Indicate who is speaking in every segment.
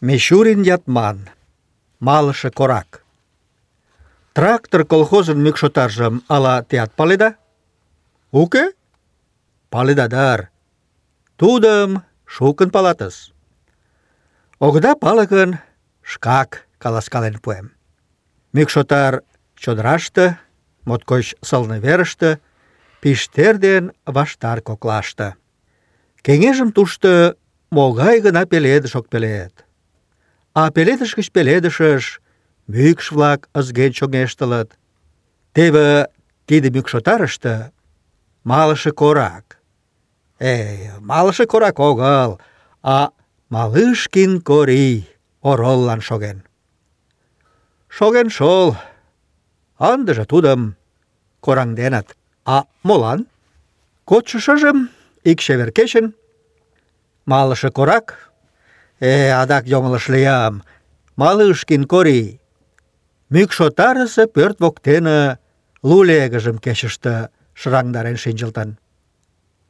Speaker 1: Мишурин ятман. Малышы корак. Трактор колхозын мӱкшотаржым ала теат паледа? Уке? Паледадар. Тудым шукын палатыс. Огыда пале шкак каласкален пуэм. Мӱкшотар чодыраште, моткоч сылне верыште, пиштер ден ваштар коклаште. Кеҥежым тушто могай гына пеледыш ок пелед. А пеледыш гыч пеледышыш мӱкш-влак ызген чоҥештылыт. Теве тиде мӱкшотарыште малыше корак. Эй, малыше корак огыл, а Малышкин Кори ороллан шоген. Шоген шол, ындыже тудым кораҥденыт. А молан? Кодшо шыжым ик чевер кечын малыше корак Э, адак йоҥылыш лиям. Малышкин Кори. Мӱкшотарысе пӧрт воктене лулегыжым кечыште шыраҥдарен шинчылтын.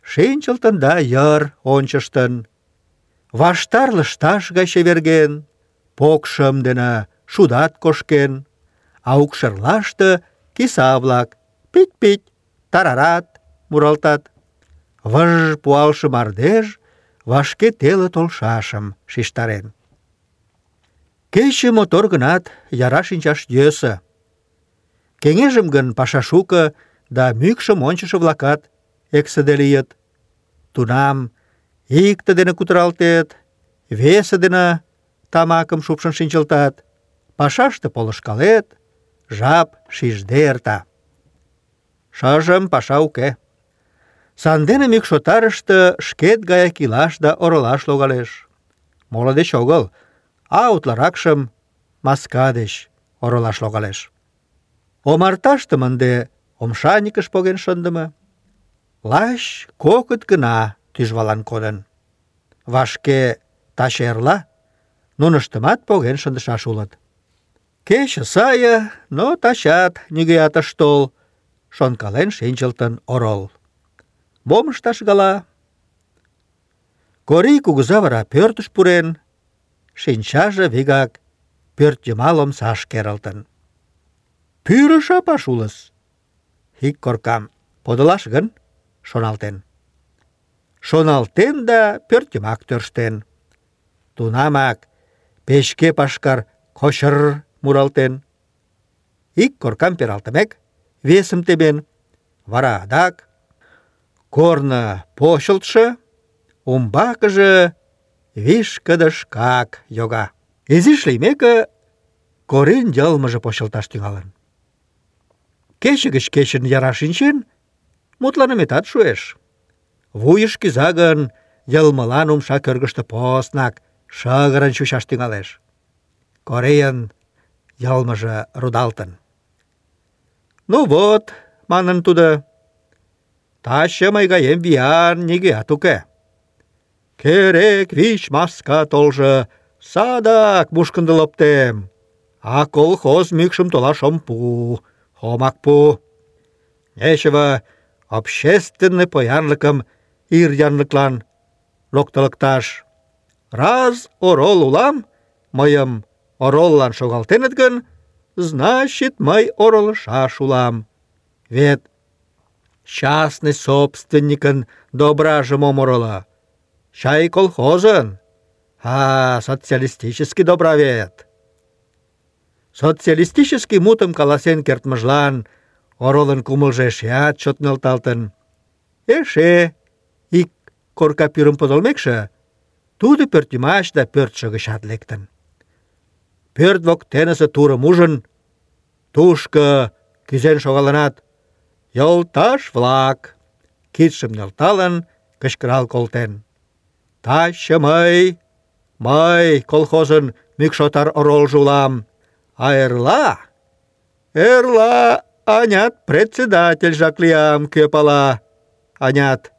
Speaker 1: Шинчылтын да йыр ончыштын. Ваштар лышташ гай чеверген, покшым дене шудат кошкен, а укшерлаште киса-влак пить-пить, тарарат муралтат. Выж пуалше мардеж вашке теле толшашым шиштарен. Кече мотор гынат, яра шинчаш йӧсӧ. Кеҥежым гын паша шуко да мӱкшым ончышо-влакат эксыде лийыт. Тунам икте дене кутыралтет, весе дене тамакым шупшын шинчылтат, пашаште полышкалет, жап шижде эрта. Шыжым паша уке. Сандене мӱкшотарыште шкет гаяк илаш да оролаш логалеш. Моло деч огыл, а утларакшым маска деч оролаш логалеш. Омарташтым ынде омшаникыш поген шындыме. Лач кокыт гына тӱжвалан кодын. Вашке таче эрла нуныштымат поген шындышаш улыт. Кече но тачат нигӧат ыш тол, шонкален шинчылтын орол. Мом ышташ гала? Корий кугыза вара пӧртыш пурен, шинчаже вигак пӧрт йымал омсаш керылтын. Пӱрӧ. Ик коркам подылаш гын, шоналтен. Шоналтен да пӧрт йымак тӧрштен. Тунамак печке пашкар кочыр муралтен. Ик коркам пералтымек, весым тебен, вара адак корно почылтшо, умбакыже вишкыдышкак йога. Изиш лиймеке, корин йылмыже почылташ тӱҥалын. Кече гыч кечын яра шинчен, мутланыметат шуэш. Вуйыш кӱза гын, йылмылан умша кӧргыштӧ поснак шыгырын чучаш тӱҥалеш. Корейын йылмыже рудалтын. «Ну вот», — манын тудо, Таче мый гаем виян нигӧат уке. Керек вич маска толжо, садак мушкындыл оптем. А колхоз мӱкшым толаш ом пу, омак пу. Нечево общественный поянлыкым ир янлыклан локтылыкташ. Раз орол улам, мыйым ороллан шогалтеныт гын, значит, мый оролышаш улам. Вет частный собственникын дображым оморола. Чай колхозын. А, социалистический добра вет. Социалистический мутым каласен кертмыжлан оролын кумылжо эшеат чот нӧлталтын. Эше ик корка пӱрым подылмекше, тудо пӧртйымач да пӧртшӧ гычат лектын. Пӧрт воктенысе турым ужын, тушко кӱзен шогалынат, «Йолташ-влак!» кидшым нӧлталын, кычкырал колтен. «Таче мый, мый колхозын мӱкшотар оролжо улам, а эрла, эрла анят председательжак лиям, кӧ пала, анят,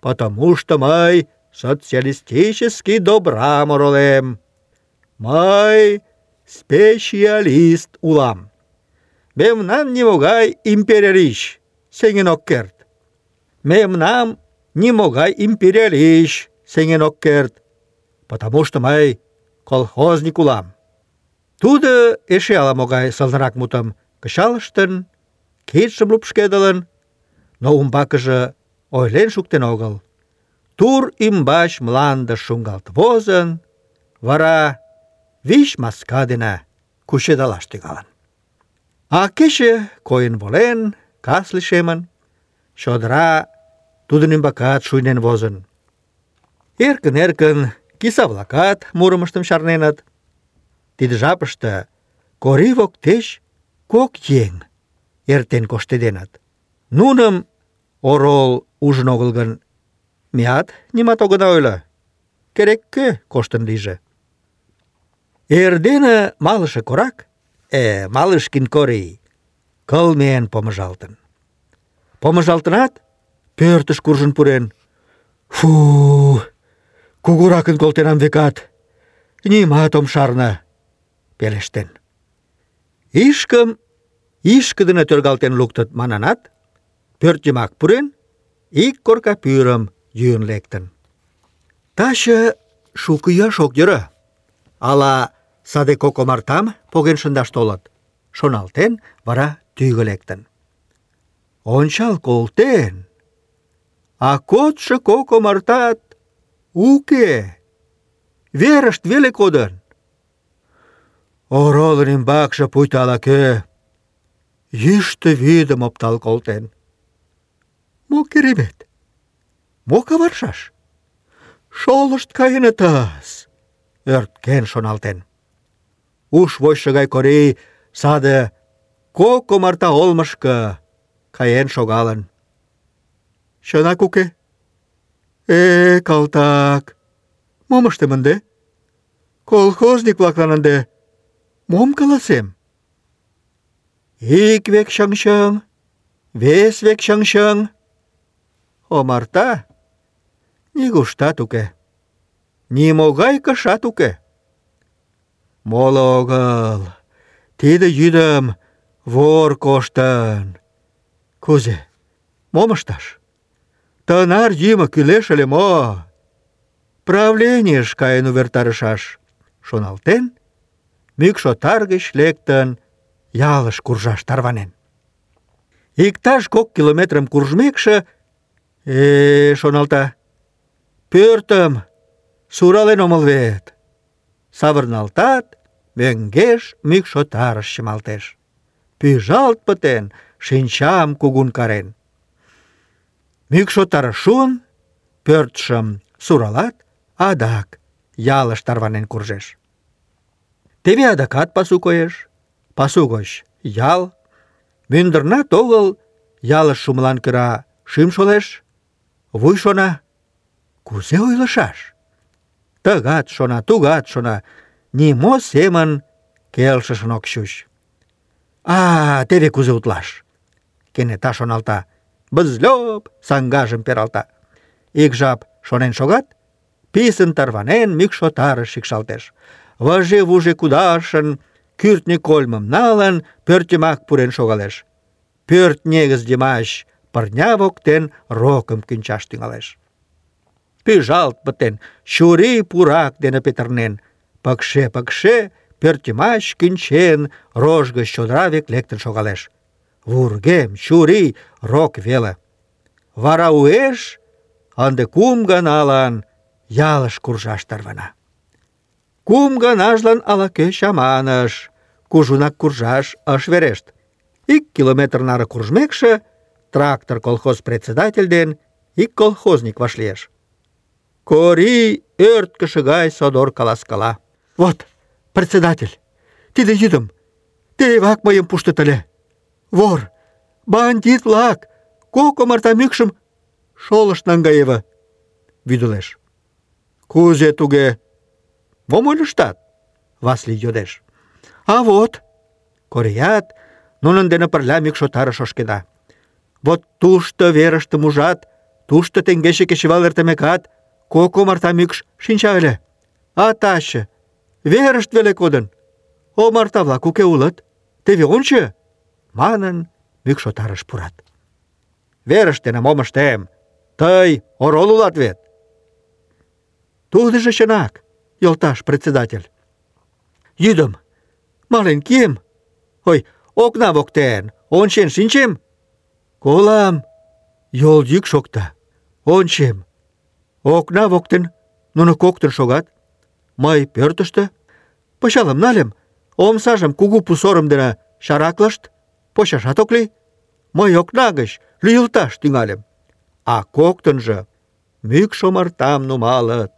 Speaker 1: потому что мый социалистический добрам оролем. Мый специалист улам. Мемнан нимогай империалищ, сеҥен ок керт. Мемнам нимогай империалищ сеҥен ок керт, потому что мый колхозник улам. Тудо эше ала-могай сылнырак мутым кычалыштын, кидшым лупшкедылын, но умбакыже ойлен шуктен огыл. Тур ӱмбач мландыш шуҥгалт возын, вара вич маска дене кучедалаш тӱҥалын. А кече койын волен, кас лишемын, чодыра тудын ӱмбакат шуйнен возын. Эркын-эркын киса-влакат мурымыштым чарненыт. Тиде жапыште Кори воктеч кок еҥ эртен коштеденыт. Нуным орол ужын огыл гын, меат нимат огына ойло. Керек-кӧ коштын лийже. Эрдене малыше корак, э, малышкин Кори, кылмен помыжалтын. Помыжалтынат, пӧртыш куржын пурен. Фу, кугуракын колтенам векат. Нимат ом шарна, пелештен. Ишкым ишкыдыны тӧргалтен луктыт мананат, пӧрт йымак пурен, ик корка пӱрым йӱын лектын. Таче шуко йӱаш ок йӧрӧ. Ала саде кок омартам поген шындаш толыт, шоналтен, вара тӱгӧ лектын. Ончал колтен, а кодшо кок омартат уке, верышт веле кодын. Оролын ӱмбакше пуйто ала-кӧ йӱштӧ вӱдым оптал колтен. Мо керемет? Мо каваршаш? Шолышт каенытыс, ӧрткен шоналтен. Уш вочшо гай Корей саде кок омарта олмышко каен шогалын. Чынак уке? Э, калтак, мом ыштем ынде? Колхозник-влаклан ынде мом каласем? Ик век чыҥ-чыҥ, вес век чыҥ-чыҥ. Омарта нигуштат уке. Нимогай кышат уке. Моло огыл. Тиде йӱдым вор коштын. Кузе? Мом ышташ? Тынар йӱмӧ кӱлеш ыле мо? Правленийыш каен увертарышаш, шоналтен, мӱкш отар гыч лектын, ялыш куржаш тарванен. Иктаж кок километрым куржмекше, э, шоналта, пӧртым сурален омыл вет. Савырналтат, мӧҥгеш мӱкш чымалтеш. Пӱжалт пытен, шинчам кугун карен. Мӱкшотар шуын, пӧртшым суралат, адак ялыш тарванен куржеш. Теве адакат пасу коеш, пасу гоч ял, мӱндырнат огыл ялыш шумылан кыра шӱм шолеш, вуй шона, кузе ойлышаш? Тыгат шона, тугат шона, нимо семын келшышын ок чуч. А, теве кузе утлаш. Кенета шоналта, бызлёп саҥгажым пералта. Ик жап шонен шогат, писын тарванен мӱкш отарыш шикшалтеш. Выже-вуже кудашын, кӱртньӧ кольмым налын, пӧртйымак пурен шогалеш. Пӧрт негыз йымач пырня воктен рокым кӱнчаш тӱҥалеш. Пӱжалт пытен, чурий пурак дене петырнен, пыкше-пыкше пӧртйымач кӱнчен, рож гыч чодыра век лектын шогалеш вургем, чурий, рок веле. Вара уэш ынде кум ганалан ялыш куржаш тарвана. Кум ганажлан ала-кӧ чаманыш, кужунак куржаш ыш верешт. Ик километр наре куржмекше, трактор колхоз председатель ден ик колхозник вашлиеш. Кори ӧрткышӧ гай содор каласкала. Вот, председатель, тиде йӱдым тевак мыйым пуштыт ыле. Вор, бандит-влак, кок омарта мӱкшым шолышт наҥгаева, вӱдылеш. Кузе туге? Мом ойлыштат? Васлий йодеш. А вот, Кореят нунын дене пырля мӱкш отарыш ошкеда. Вот тушто верыштым ужат, тушто теҥгече кечывал эртымекат кок омарта мӱкш шинча ыле. А таче верышт веле кодын. Омарта-влак уке улыт. Теве ончо, манын, мӱкшотарыш пурат. Верыштыне мом ыштем? Тый орол улат вет. Тудыжо чынак, йолташ председатель. Йӱдым, мален кием. Ой, окна воктен, ончен шинчем. Колам, йол йӱк шокта. Ончем. Окна воктен нуно коктын шогат. Мый пӧртыштӧ пычалым нальым, омсажым кугу пусорым дене чараклышт, почашат ок лий. Мый окна гыч лӱйылташ тӱҥальым. А коктынжо мӱкш омартам нумалыт.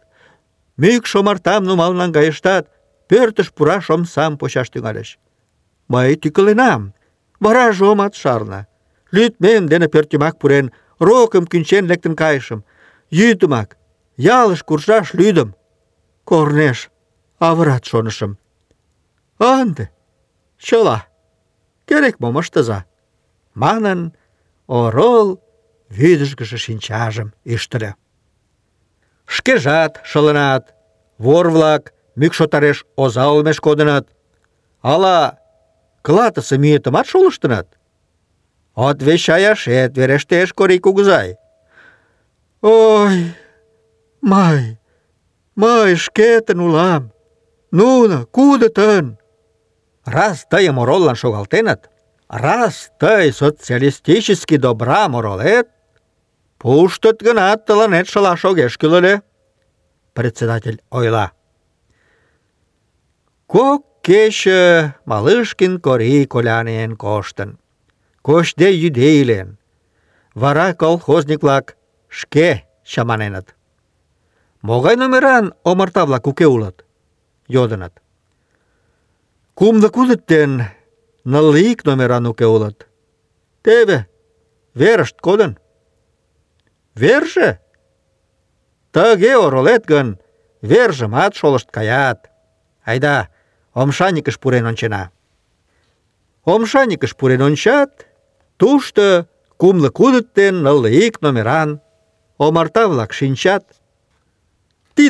Speaker 1: Мӱкш омартам нумал наҥгайыштат, пӧртыш пураш омсам почаш тӱҥальыч. Мый тӱкыленам, вараже омат шарне. Лӱдмем дене пӧртйымак пурен, рокым кӱнчен лектын кайышым. Йӱдымак ялыш куржаш лӱдым. Корнеш авырат шонышым. Ынде чыла керек-мом ыштыза, манын, орол вӱдыжгышӧ шинчажым ӱштыльӧ. Шкежат шылынат, вор-влак мӱкшотареш оза олмеш кодынат. Ала клатысе мӱетымат шолыштынат? Отвечаяшет верештеш, Корий кугызай. Ой, мый, мый шкетын улам. Нуно кудытын. Раз тыйым ороллан шогалтеныт, раз тый социалистический добрам оролет, пуштыт гынат тыланет огеш кӱл ыле, председатель ойла. Кок кече Малышкин Кори колянен коштын. Кочде йӱде илен. Вара колхозник-влак шке чаманеныт. Могай номеран омарта-влак уке улыт? йодыныт. Кумлы кудыт ик номеран уке улыт. Теве, верышт кодын. Верже? Тыге оролет гын, вержымат шолышт каят. Айда, омшаникыш пурен ончена. Омшаникыш пурен ончат, тушто кумло кудыт ден ик номеран омарта-влак шинчат.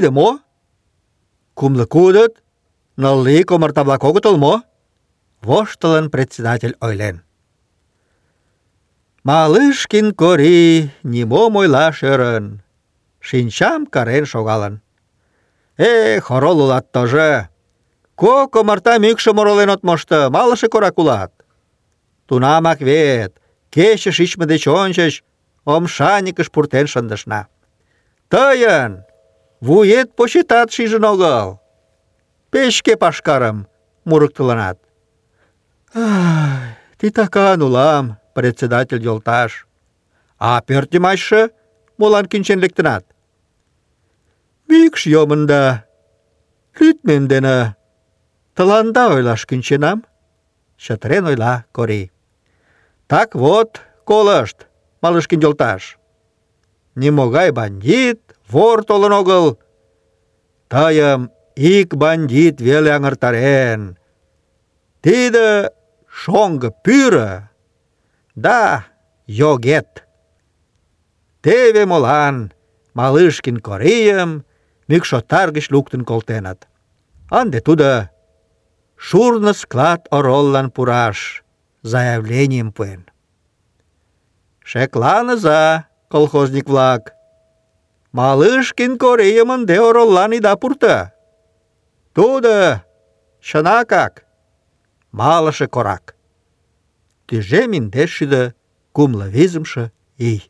Speaker 1: Тиде мо? Кумло кудыт, нылле ик омарта-влак огытыл мо? Воштылын председатель ойлен. Малышкин Кори нимом ойлаш ӧрын, шинчам карен шогалын. Эх, орол улат тожы! Кок омарта мӱкшым оролен от мошто, малыше корак улат. Тунамак вет, кече шичме деч ончыч омшаникыш пуртен шындышна. Тыйын вует почетат шижын огыл. Печке пашкарым мурыктылынат. Титакан улам, председатель йолташ. А пӧртйымачше молан кӱнчен лектынат? Мӱкш йомын да, лӱдмем дене тыланда ойлаш чытырен ойла Кори. Так вот, колышт, Малышкин йолташ. Нимогай бандит, вор толын огыл. Тыйым ик бандит веле аҥыртарен. Тиде шоҥго пӱрӧ. Да, йогет. Теве молан Малышкин Корийым мӱкшотар гыч луктын колтеныт. Ынде тудо шурно склад ороллан пураш заявленийым пуэн. Шекланыза, колхозник-влак, Малышкин Корейым ынде ороллан ида пурто. Тудо, чынакак, малыше корак. Тӱжем индеш шӱдӧ кумло визымше ий.